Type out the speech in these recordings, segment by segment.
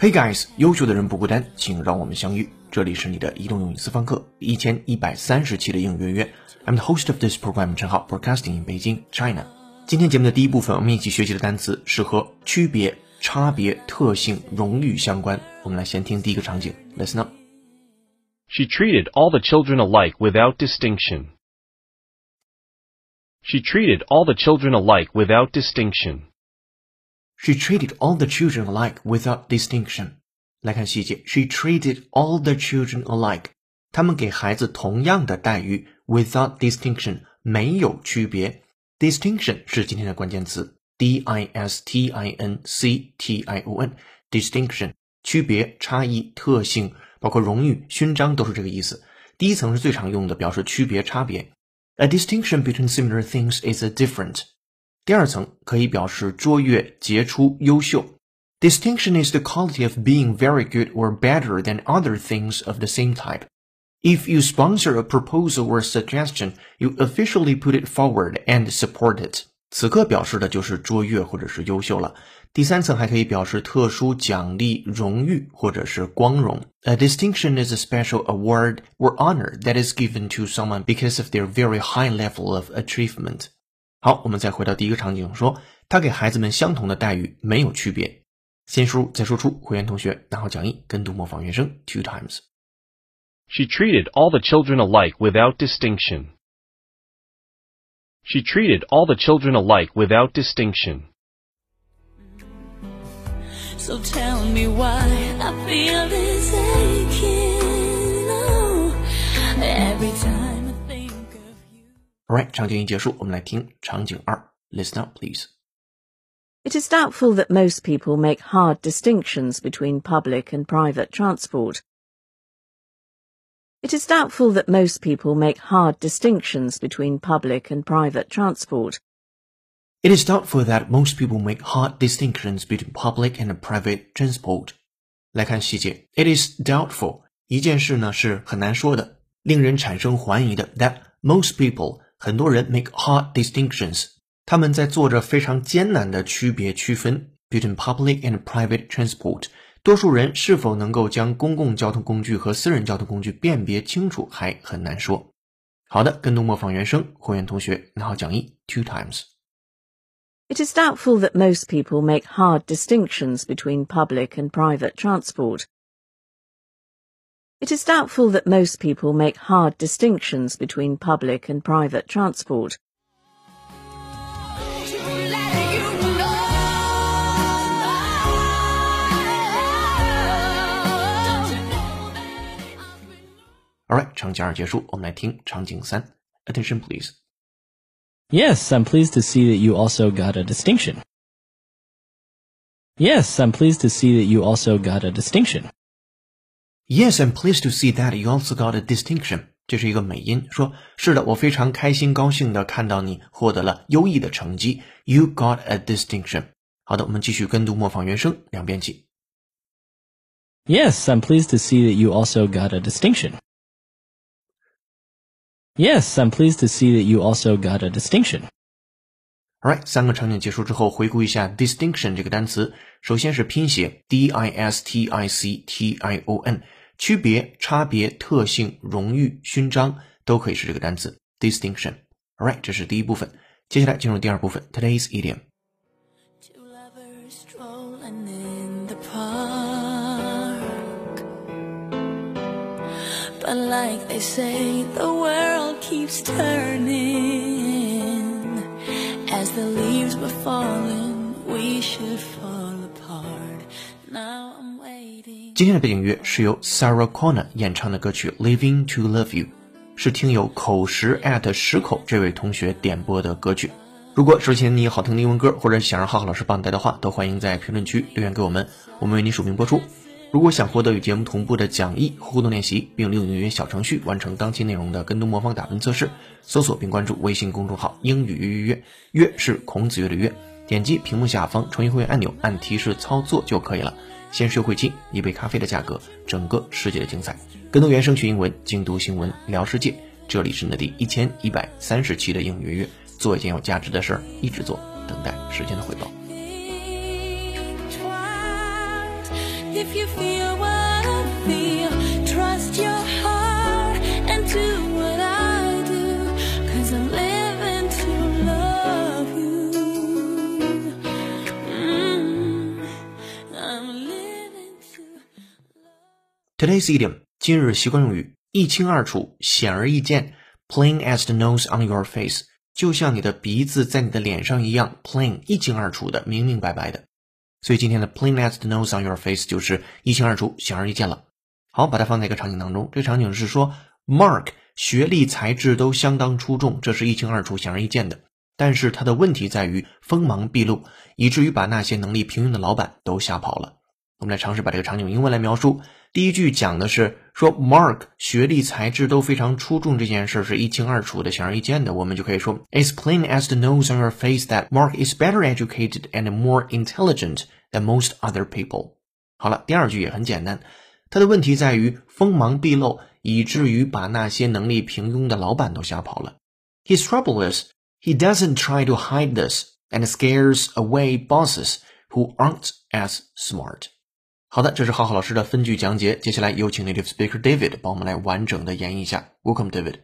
Hey guys，优秀的人不孤单，请让我们相遇。这里是你的移动英语私房课一千一百三十期的英语约约。I'm the host of this program，陈浩，broadcasting in Beijing, China。今天节目的第一部分，我们一起学习的单词是和区别、差别、特性、荣誉相关。我们来先听第一个场景，Listen up。She treated all the children alike without distinction. She treated all the children alike without distinction. She treated all the children alike without distinction. 来看细节，She treated all the children alike. 他们给孩子同样的待遇，without distinction，没有区别。distinction 是今天的关键词，d i s t i n c t i o n，distinction，区别、差异、特性，包括荣誉、勋章都是这个意思。第一层是最常用的，表示区别、差别。A distinction between similar things is a different. 第二层可以表示卓越、杰出、优秀。Distinction is the quality of being very good or better than other things of the same type. If you sponsor a proposal or suggestion, you officially put it forward and support it. 此刻表示的就是卓越或者是优秀了。第三层还可以表示特殊奖励、荣誉或者是光荣。A distinction is a special award or honor that is given to someone because of their very high level of achievement. 好，我们再回到第一个场景，说他给孩子们相同的待遇，没有区别。先输入再输出，会员同学拿好讲义，跟读模仿原声 two times。She treated all the children alike without distinction. She treated all the children alike without distinction. So tell me why I feel this aching. Oh, every time Alright，场景一结束，我们来听场景二，Listen up, please. It is doubtful that most people make hard distinctions between public and private transport. It is doubtful that most people make hard distinctions between public and private transport. It is doubtful that most people make hard distinctions between public and private transport. 来看细节，It is doubtful，一件事呢是很难说的，令人产生怀疑的。That most people， 很多人 make hard distinctions，他们在做着非常艰难的区别区分 between public and private transport。多数人是否能够将公共交通工具和私人交通工具辨别清楚，还很难说。好的，跟读模仿原声，会员同学拿好讲义 two times。It is doubtful that most people make hard distinctions between public and private transport. It is doubtful that most people make hard distinctions between public and private transport. Alright，场景二结束，我们来听场景三。Attention please. Yes, I'm pleased to see that you also got a distinction. Yes, I'm pleased to see that you also got a distinction. Yes, I'm pleased to see that you also got a distinction. 这是一个美音，说是的，我非常开心、高兴的看到你获得了优异的成绩。You got a distinction. 好的，我们继续跟读模仿原声，两遍起。 Yes, I'm pleased to see that you also got a distinction. Yes, I'm pleased to see that you also got a distinction. Alright，三个场景结束之后，回顾一下 distinction 这个单词。首先是拼写 d i s t i c t i o n， 区别、差别、特性、荣誉、勋章都可以是这个单词 distinction。All right，这是第一部分。接下来进入第二部分，today's idiom。Two lovers strolling in the park. But like they say, the world keeps turning. As the leaves were falling, we should fall apart. Now I'm waiting. 今天的背景乐是由 Sarah Connor 演唱的歌曲《Living to Love You》，是听友口实十口这位同学点播的歌曲。如果手前你有好听的英文歌，或者想让浩浩老师帮你带的话，都欢迎在评论区留言给我们，我们为你署名播出。如果想获得与节目同步的讲义互动练习，并利用语音小程序完成当期内容的跟读模仿打分测试，搜索并关注微信公众号“英语约约约”，约是孔子约的约。点击屏幕下方成为会员按钮，按提示操作就可以了。先是优惠期，一杯咖啡的价格，整个世界的精彩。更多原声学英文，精读新闻，聊世界。这里是你的第一千一百三十期的英语约约，做一件有价值的事儿，一直做，等待时间的回报。If you feel what Today's idiom 今日习惯用语一清二楚，显而易见，plain as the nose on your face，就像你的鼻子在你的脸上一样，plain 一清二楚的，明明白白的。所以今天的 plain as the nose on your face 就是一清二楚，显而易见了。好，把它放在一个场景当中，这个场景是说 Mark 学历才智都相当出众，这是一清二楚、显而易见的。但是他的问题在于锋芒毕露，以至于把那些能力平庸的老板都吓跑了。我们来尝试把这个场景用英文来描述。第一句讲的是说 Mark 学历才智都非常出众这件事是一清二楚的、显而易见的，我们就可以说 It's plain as the nose on your face that Mark is better educated and more intelligent than most other people。好了，第二句也很简单，他的问题在于锋芒毕露，以至于把那些能力平庸的老板都吓跑了。His trouble is he doesn't try to hide this and scares away bosses who aren't as smart. 好的，这是浩浩老师的分句讲解。接下来有请 native speaker David 帮我们来完整的演绎一下。Welcome, David.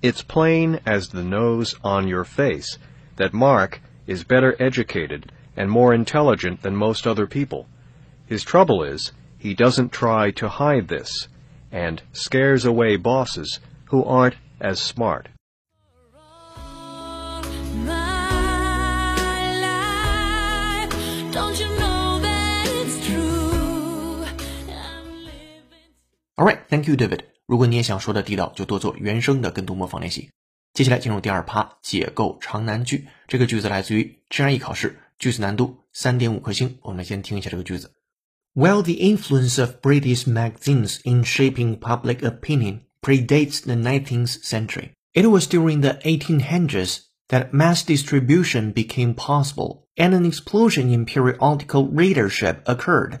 It's plain as the nose on your face that Mark is better educated and more intelligent than most other people. His trouble is he doesn't try to hide this and scares away bosses who aren't as smart. my life. Don't you know All right, thank you, David. 如果你也想说的地道，就多做原声的跟读模仿练习。接下来进入第二趴，解构长难句。这个句子来自于 GRE 考试，句子难度三点五颗星。我们来先听一下这个句子。While the influence of British magazines in shaping public opinion predates the 19th century, it was during the 1800s that mass distribution became possible and an explosion in periodical readership occurred,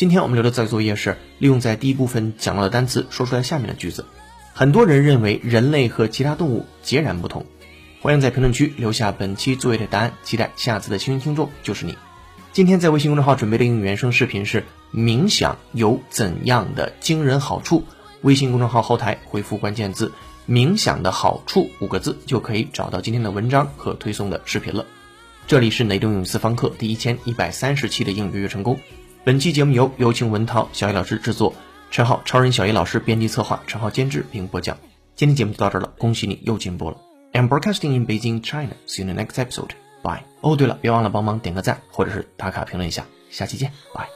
今天我们留的造句作业是利用在第一部分讲到的单词说出来下面的句子。很多人认为人类和其他动物截然不同。欢迎在评论区留下本期作业的答案，期待下次的幸运听众就是你。今天在微信公众号准备的英语原声视频是冥想有怎样的惊人好处？微信公众号后台回复关键字“冥想的好处”五个字，就可以找到今天的文章和推送的视频了。这里是雷东英语私房课第一千一百三十期的英语约成功。本期节目由有请文涛、小叶老师制作，陈浩、超人小叶老师编辑策划，陈浩监制并播讲。今天节目就到这了，恭喜你又进步了。I'm broadcasting in Beijing, China. See you in the next episode. Bye. 哦，对了，别忘了帮忙点个赞，或者是打卡评论一下。下期见，bye。